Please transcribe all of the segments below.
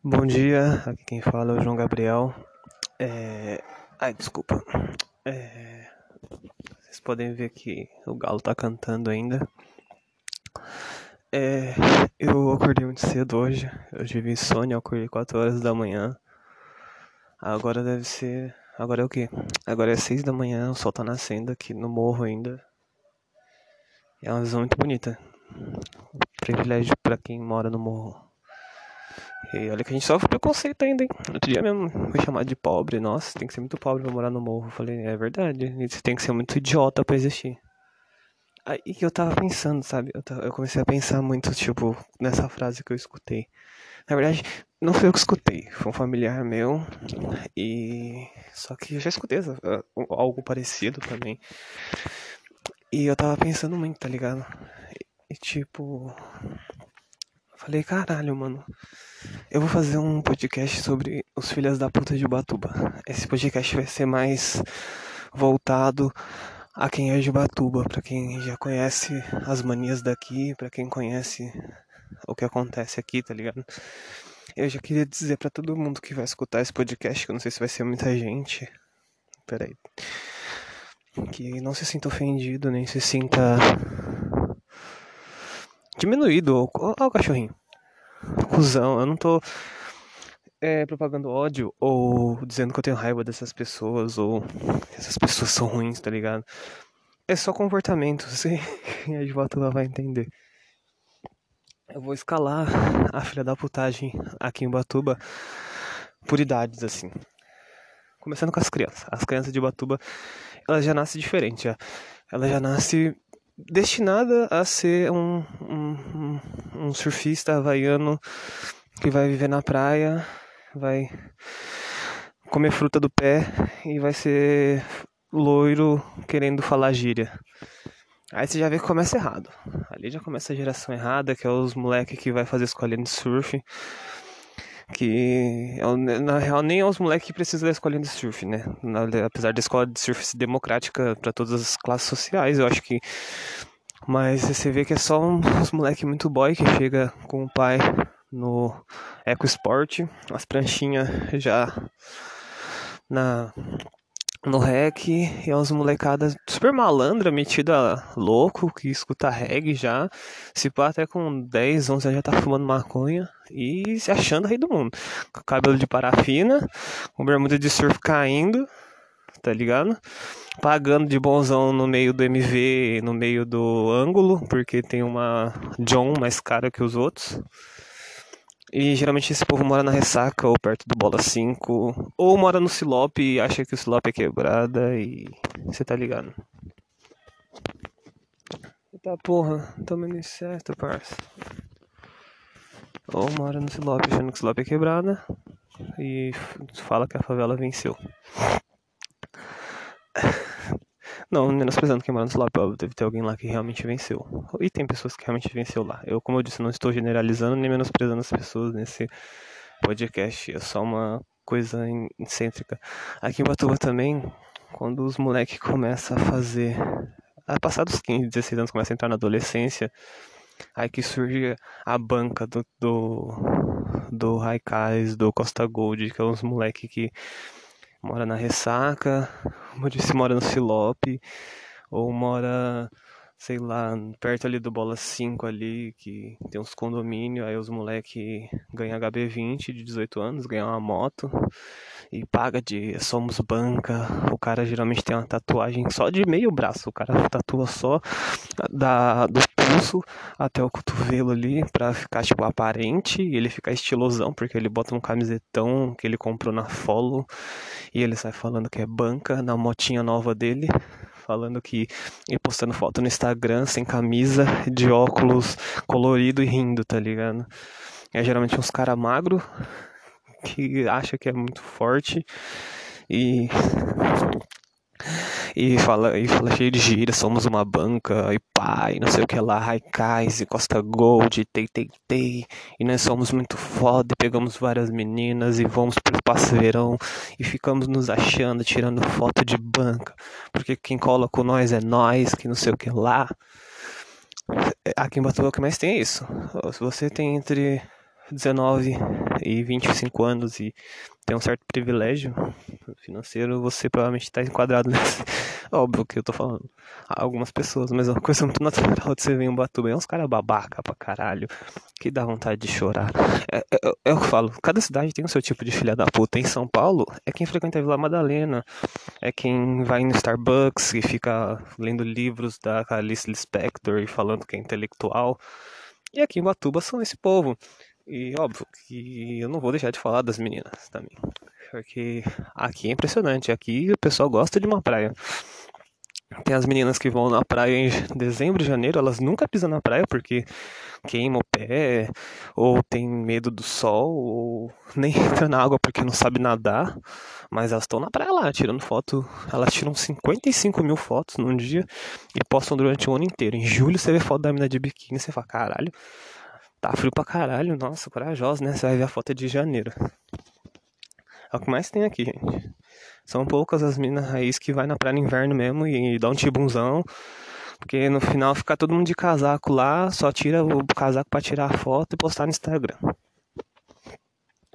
Bom dia, aqui quem fala é o João Gabriel. É... Ai, desculpa. É... Vocês podem ver que o galo tá cantando ainda. É... Eu acordei muito cedo hoje. Eu tive insônia, eu acordei 4 horas da manhã. Agora deve ser. Agora é o quê? Agora é 6 da manhã, o sol tá nascendo aqui no morro ainda. É uma visão muito bonita. Privilégio para quem mora no morro. E olha que a gente sofre preconceito ainda, hein? Outro dia mesmo foi chamado de pobre. Nossa, tem que ser muito pobre pra morar no morro. Eu falei, é verdade. Você tem que ser muito idiota pra existir. Aí eu tava pensando, sabe? Eu, tava, eu comecei a pensar muito, tipo, nessa frase que eu escutei. Na verdade, não foi eu que escutei, foi um familiar meu. E. Só que eu já escutei algo parecido também. E eu tava pensando muito, tá ligado? E, tipo. Falei, caralho, mano. Eu vou fazer um podcast sobre os filhos da puta de Batuba. Esse podcast vai ser mais voltado a quem é de Batuba, para quem já conhece as manias daqui, para quem conhece o que acontece aqui, tá ligado? Eu já queria dizer para todo mundo que vai escutar esse podcast, que eu não sei se vai ser muita gente. Peraí. Que não se sinta ofendido, nem se sinta diminuído. Olha o cachorrinho. Cusão, eu não tô é, propagando ódio ou dizendo que eu tenho raiva dessas pessoas ou essas pessoas são ruins, tá ligado? É só comportamento, você e a Advotua vai entender. Eu vou escalar a filha da putagem aqui em Batuba por idades, assim. Começando com as crianças. As crianças de Batuba, elas já nascem diferente, já. Ela já nasce destinada a ser um, um, um surfista havaiano que vai viver na praia, vai comer fruta do pé e vai ser loiro querendo falar gíria. Aí você já vê que começa errado. Ali já começa a geração errada, que é os moleques que vai fazer escolinha de surf que é na real nem é os moleques que precisam da escolinha de surf, né? Apesar da escola de surf ser democrática para todas as classes sociais, eu acho que mas você vê que é só uns moleque muito boy que chega com o pai no Eco Sport, as pranchinhas já na no rec e é uns molecadas super malandra, metida louco, que escuta reggae já. Se pá, até com 10, 11 já tá fumando maconha e se achando rei do mundo. Com cabelo de parafina, com bermuda de surf caindo, tá ligado? Pagando de bonzão no meio do MV, no meio do ângulo, porque tem uma John mais cara que os outros. E geralmente esse povo mora na ressaca ou perto do bola 5, ou mora no Silop e acha que o Silop é quebrada e você tá ligado. Eita porra, tomando certo, parça. Ou mora no Silop achando que o Silop é quebrada e fala que a favela venceu. Não, menosprezando quem mora no Slap, óbvio, deve ter alguém lá que realmente venceu. E tem pessoas que realmente venceu lá. Eu, como eu disse, não estou generalizando nem menosprezando as pessoas nesse podcast. É só uma coisa excêntrica. Aqui em Batuba também, quando os moleques começam a fazer. A passar dos 15, 16 anos, começa a entrar na adolescência. Aí que surge a banca do, do, do Raikais, do Costa Gold, que é uns moleques que mora na ressaca, como eu disse, mora no Silope, ou mora, sei lá, perto ali do Bola 5 ali, que tem uns condomínios, aí os moleque ganham HB20 de 18 anos, ganham uma moto e paga de somos banca. O cara geralmente tem uma tatuagem só de meio braço, o cara tatua só da, do pulso até o cotovelo ali pra ficar tipo aparente e ele ficar estilosão, porque ele bota um camisetão que ele comprou na Follow e ele sai falando que é banca na motinha nova dele, falando que e postando foto no Instagram sem camisa, de óculos colorido e rindo, tá ligado? É geralmente uns cara magro que acha que é muito forte e e fala, e fala cheio de gira, somos uma banca, e pai, não sei o que lá, Raikais e Costa Gold, tei, tei, tei, e nós somos muito foda, e pegamos várias meninas e vamos pro espaço verão, e ficamos nos achando, tirando foto de banca, porque quem cola com nós é nós, que não sei o que lá. Aqui em Batuba que mais tem é isso. Se você tem entre 19 e 25 anos e tem um certo privilégio financeiro, você provavelmente está enquadrado nesse. Óbvio que eu tô falando. Algumas pessoas, mas é uma coisa muito natural de você ver um Batuba. É uns caras babaca pra caralho, que dá vontade de chorar. É, é, é, é o que eu falo, cada cidade tem o seu tipo de filha da puta. Em São Paulo, é quem frequenta a Vila Madalena, é quem vai no Starbucks e fica lendo livros da Alice Lispector e falando que é intelectual. E aqui em Batuba são esse povo. E óbvio que eu não vou deixar de falar das meninas também. Porque aqui é impressionante. Aqui o pessoal gosta de uma praia. Tem as meninas que vão na praia em dezembro janeiro, elas nunca pisam na praia porque queima o pé, ou tem medo do sol, ou nem entra na água porque não sabe nadar. Mas elas estão na praia lá, tirando foto. Elas tiram 55 mil fotos num dia e postam durante o ano inteiro. Em julho você vê foto da mina de biquíni você fala, caralho, tá frio pra caralho. Nossa, corajosa, né? Você vai ver a foto de janeiro. É o que mais tem aqui, gente. São poucas as minas raiz que vai na praia no inverno mesmo e dá um tibunzão. Porque no final fica todo mundo de casaco lá, só tira o casaco para tirar a foto e postar no Instagram.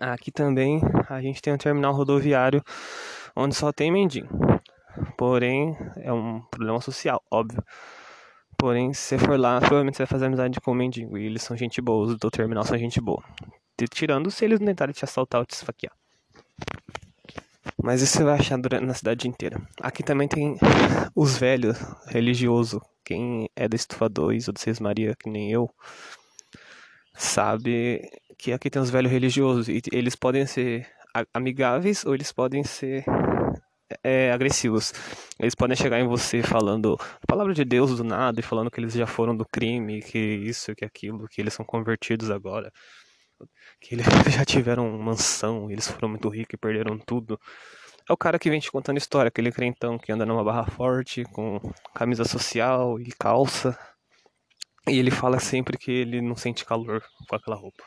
Aqui também a gente tem um terminal rodoviário onde só tem mendigo. Porém, é um problema social, óbvio. Porém, se você for lá, provavelmente você vai fazer amizade com o mendigo. E eles são gente boa, os do terminal são gente boa. Tirando se eles não tentarem te assaltar ou te esfaquear. Mas isso você vai achar durante, na cidade inteira. Aqui também tem os velhos religioso. Quem é do Estufa 2 ou do Seis Maria, que nem eu, sabe que aqui tem os velhos religiosos. E eles podem ser amigáveis ou eles podem ser é, agressivos. Eles podem chegar em você falando a palavra de Deus do nada e falando que eles já foram do crime, que isso, que aquilo, que eles são convertidos agora que eles já tiveram mansão, eles foram muito ricos e perderam tudo. É o cara que vem te contando história, aquele crentão que anda numa barra forte, com camisa social e calça. E ele fala sempre que ele não sente calor com aquela roupa.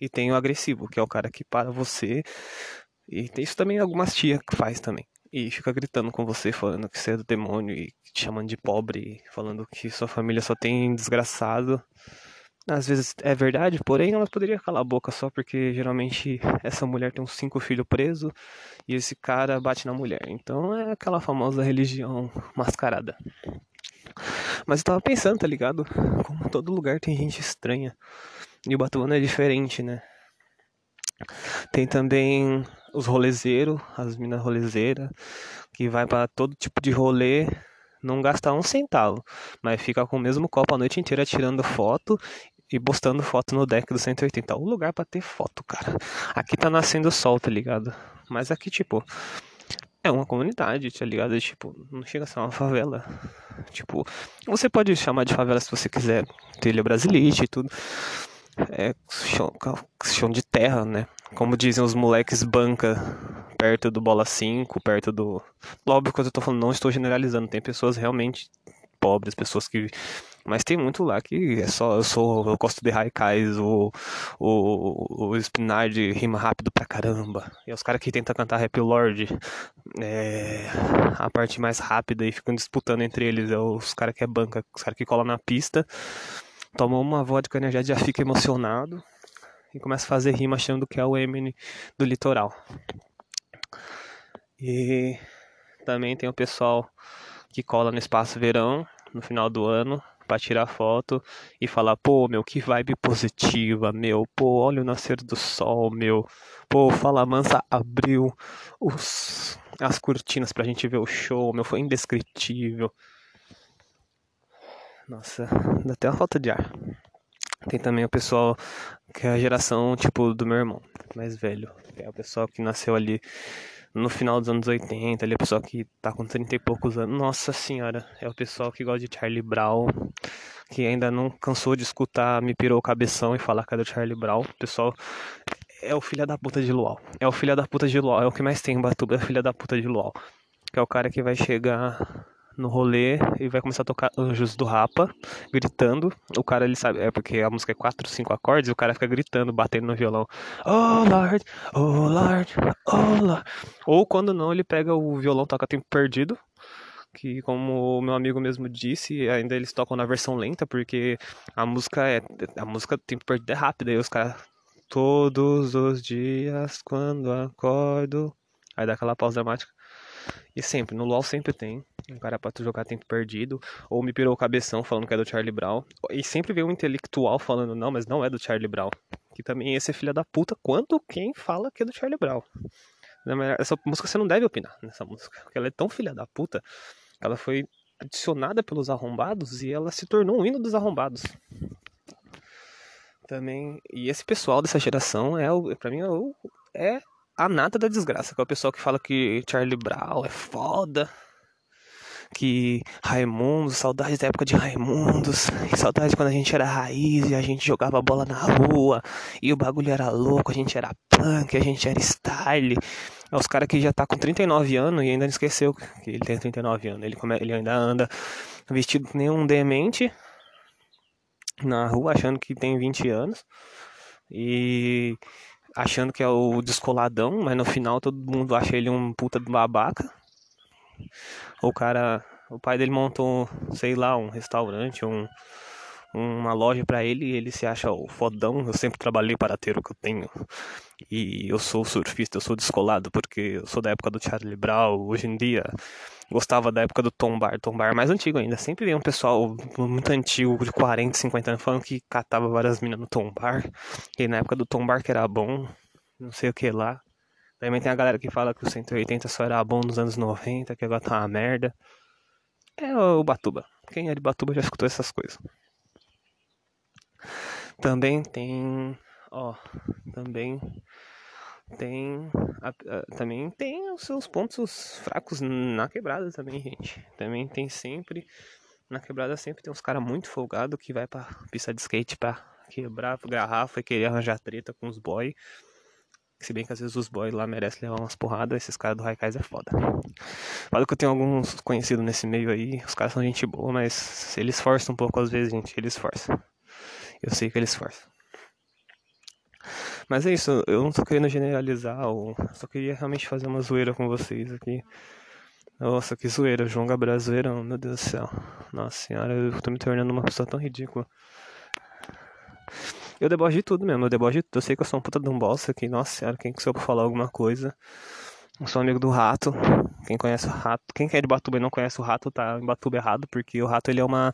E tem o agressivo, que é o cara que para você. E tem isso também algumas tias que faz também. E fica gritando com você, falando que você é do demônio e te chamando de pobre, falando que sua família só tem desgraçado às vezes é verdade, porém ela poderia calar a boca só porque geralmente essa mulher tem uns cinco filhos presos e esse cara bate na mulher. Então é aquela famosa religião mascarada. Mas eu tava pensando, tá ligado? Como todo lugar tem gente estranha. E o Batuana é diferente, né? Tem também os rolezeiros, as minas rolezeiras, que vai para todo tipo de rolê não gasta um centavo, mas fica com o mesmo copo a noite inteira tirando foto e postando foto no deck do 180. O lugar para ter foto, cara. Aqui tá nascendo sol, tá ligado? Mas aqui, tipo, é uma comunidade, tá ligado? Tipo, não chega a ser uma favela. Tipo, você pode chamar de favela se você quiser. Trilha brasilite e tudo. É chão, chão de terra, né? Como dizem os moleques banca perto do bola 5, perto do. Óbvio que eu tô falando, não estou generalizando. Tem pessoas realmente pobres, pessoas que mas tem muito lá que é só eu sou eu gosto de Raikais, o, o, o Spinard rima rápido pra caramba. E os caras que tentam cantar Rap Lord, é, a parte mais rápida e ficam disputando entre eles. É os caras que é banca, os caras que colam na pista, tomam uma vodka energética já fica emocionado e começa a fazer rima achando que é o Eminem do litoral. E também tem o pessoal que cola no espaço verão no final do ano para tirar foto e falar, pô, meu, que vibe positiva, meu, pô, olha o nascer do sol, meu, pô, Fala Mansa abriu os, as cortinas pra gente ver o show, meu, foi indescritível. Nossa, dá até uma falta de ar. Tem também o pessoal que é a geração, tipo, do meu irmão, mais velho. É o pessoal que nasceu ali no final dos anos 80, ali, o pessoal que tá com 30 e poucos anos. Nossa senhora, é o pessoal que gosta de Charlie Brown, que ainda não cansou de escutar Me Pirou o Cabeção e falar cadê o Charlie Brown. O pessoal é o filho da puta de Luau. É o filho da puta de Luau, é o que mais tem em Batuba, é o filho da puta de Luau. Que é o cara que vai chegar no rolê e vai começar a tocar Anjos do Rapa, gritando. O cara ele sabe, é porque a música é 4, 5 acordes e o cara fica gritando, batendo no violão. Oh Lord, oh Lord, oh Lord. Ou quando não, ele pega o violão, toca tempo perdido. Que como o meu amigo mesmo disse, ainda eles tocam na versão lenta, porque a música é. A música tempo perdido é rápida, e os caras todos os dias quando acordo. Aí dá aquela pausa dramática. E sempre, no LoL sempre tem. Um cara pra tu jogar tempo perdido. Ou me pirou o cabeção falando que é do Charlie Brown. E sempre vem um intelectual falando, não, mas não é do Charlie Brown. Que também esse é filha da puta quanto quem fala que é do Charlie Brown. Essa música você não deve opinar nessa música. Porque ela é tão filha da puta. Ela foi adicionada pelos arrombados e ela se tornou um hino dos arrombados. Também. E esse pessoal dessa geração é, pra mim, é, é a nata da desgraça, que é o pessoal que fala que Charlie Brown é foda, que Raimundos, saudades da época de Raimundos, saudades quando a gente era raiz e a gente jogava bola na rua, e o bagulho era louco, a gente era punk, a gente era style. É os caras que já tá com 39 anos e ainda não esqueceu que ele tem 39 anos, ele, come, ele ainda anda vestido nenhum demente na rua achando que tem 20 anos. E achando que é o descoladão, mas no final todo mundo acha ele um puta de babaca. O cara, o pai dele montou, sei lá, um restaurante, um, uma loja para ele e ele se acha o fodão. Eu sempre trabalhei para ter o que eu tenho. E eu sou surfista, eu sou descolado porque eu sou da época do Charlie Brown. Hoje em dia gostava da época do Tom Bar, Tom Bar mais antigo ainda. Sempre vem um pessoal muito antigo, de 40, 50 anos, falando que catava várias minas no Tom Bar. E na época do Tom Bar que era bom, não sei o que lá. Também tem a galera que fala que o 180 só era bom nos anos 90, que agora tá uma merda. É o Batuba. Quem é de Batuba já escutou essas coisas. Também tem, ó, também tem também tem os seus pontos fracos na quebrada também, gente. Também tem sempre na quebrada sempre tem uns caras muito folgado que vai pra pista de skate pra quebrar garrafa e querer arranjar treta com os boy. Se bem que às vezes os boys lá merecem levar umas porradas, esses caras do Raikais é foda. Falo que eu tenho alguns conhecidos nesse meio aí, os caras são gente boa, mas eles forçam um pouco às vezes, gente, eles forçam. Eu sei que eles forçam. Mas é isso, eu não tô querendo generalizar, ou só queria realmente fazer uma zoeira com vocês aqui. Nossa, que zoeira, João Gabriel zoeirão, meu Deus do céu. Nossa senhora, eu tô me tornando uma pessoa tão ridícula. Eu debocho de tudo mesmo, eu debocho de tudo. Eu sei que eu sou um puta de um bosta aqui, nossa senhora, quem que sou pra falar alguma coisa. Eu sou amigo do rato. Quem conhece o rato, quem quer de Batuba e não conhece o rato, tá em Batuba errado, porque o rato ele é uma.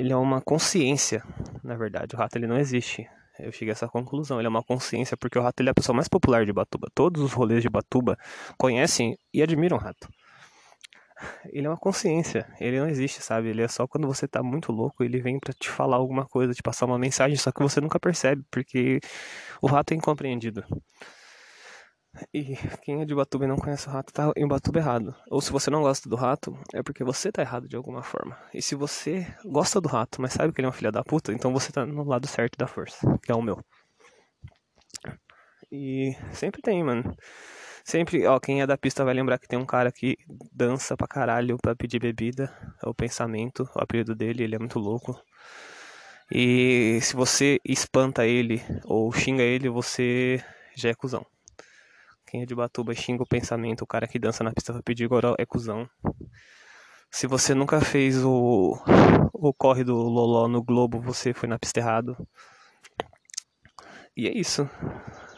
Ele é uma consciência, na verdade. O rato ele não existe. Eu cheguei a essa conclusão. Ele é uma consciência, porque o rato ele é a pessoa mais popular de Batuba. Todos os rolês de Batuba conhecem e admiram o rato. Ele é uma consciência, ele não existe, sabe? Ele é só quando você tá muito louco, ele vem para te falar alguma coisa, te passar uma mensagem, só que você nunca percebe, porque o rato é incompreendido. E quem é de Batuba e não conhece o rato tá em Batuba errado. Ou se você não gosta do rato, é porque você tá errado de alguma forma. E se você gosta do rato, mas sabe que ele é um filho da puta, então você tá no lado certo da força, que é o meu. E sempre tem, mano. Sempre, ó, quem é da pista vai lembrar que tem um cara que dança pra caralho pra pedir bebida. É o pensamento, o apelido dele, ele é muito louco. E se você espanta ele ou xinga ele, você já é cuzão. Quem é de Batuba xinga o pensamento, o cara que dança na pista pra pedir goró é cuzão. Se você nunca fez o, o corre do Loló no Globo, você foi na pista errado. E é isso,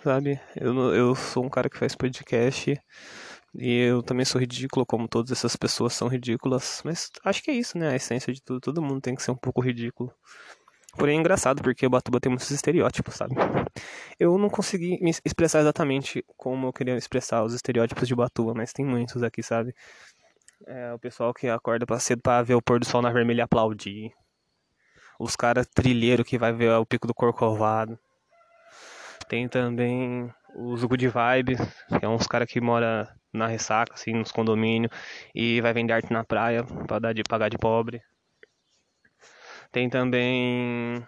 sabe? Eu, eu sou um cara que faz podcast e eu também sou ridículo, como todas essas pessoas são ridículas. Mas acho que é isso, né? A essência de tudo. Todo mundo tem que ser um pouco ridículo. Porém é engraçado porque o Batuba tem muitos estereótipos, sabe? Eu não consegui me expressar exatamente como eu queria expressar os estereótipos de Batuba, mas tem muitos aqui, sabe? É, o pessoal que acorda pra cedo pra ver o pôr do sol na vermelha e aplaudir. Os caras trilheiro que vai ver o pico do Corcovado. Tem também os good vibes, que é uns caras que mora na ressaca, assim, nos condomínios, e vai vender arte na praia pra dar de, pagar de pobre. Tem também.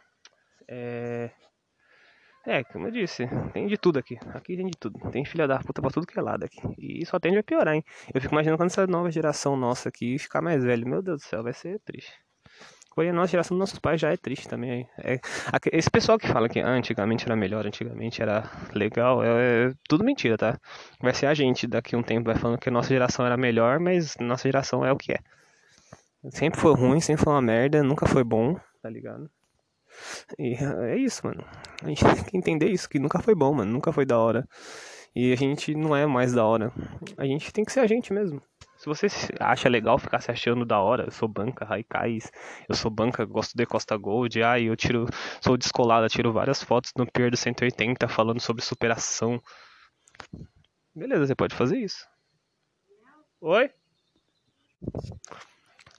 É, é, como eu disse, tem de tudo aqui. Aqui tem de tudo. Tem filha da puta pra tudo que é lado aqui. E só tende a piorar, hein? Eu fico imaginando quando essa nova geração nossa aqui ficar mais velho. Meu Deus do céu, vai ser triste. Porém, a nossa geração dos nossos pais já é triste também. É, esse pessoal que fala que antigamente era melhor, antigamente era legal, é, é, tudo mentira, tá? Vai ser a gente daqui a um tempo vai falando que a nossa geração era melhor, mas nossa geração é o que é. Sempre foi ruim, sempre foi uma merda, nunca foi bom, tá ligado? E é isso, mano. A gente tem que entender isso, que nunca foi bom, mano. Nunca foi da hora. E a gente não é mais da hora. A gente tem que ser a gente mesmo. Se você acha legal ficar se achando da hora, eu sou banca Raikais, eu sou banca, gosto de Costa Gold, ah, eu tiro, sou descolada, tiro várias fotos no Pier do 180 falando sobre superação. Beleza, você pode fazer isso. Oi?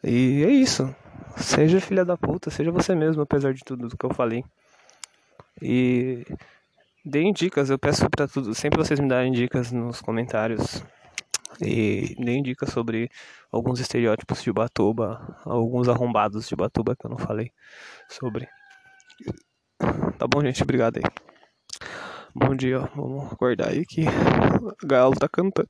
E é isso. Seja filha da puta, seja você mesmo, apesar de tudo que eu falei. E deem dicas, eu peço para tudo, sempre vocês me darem dicas nos comentários. E deem dicas sobre alguns estereótipos de Batuba, alguns arrombados de Batuba que eu não falei sobre. Tá bom, gente? Obrigado aí. Bom dia, vamos acordar aí que o galo tá cantando.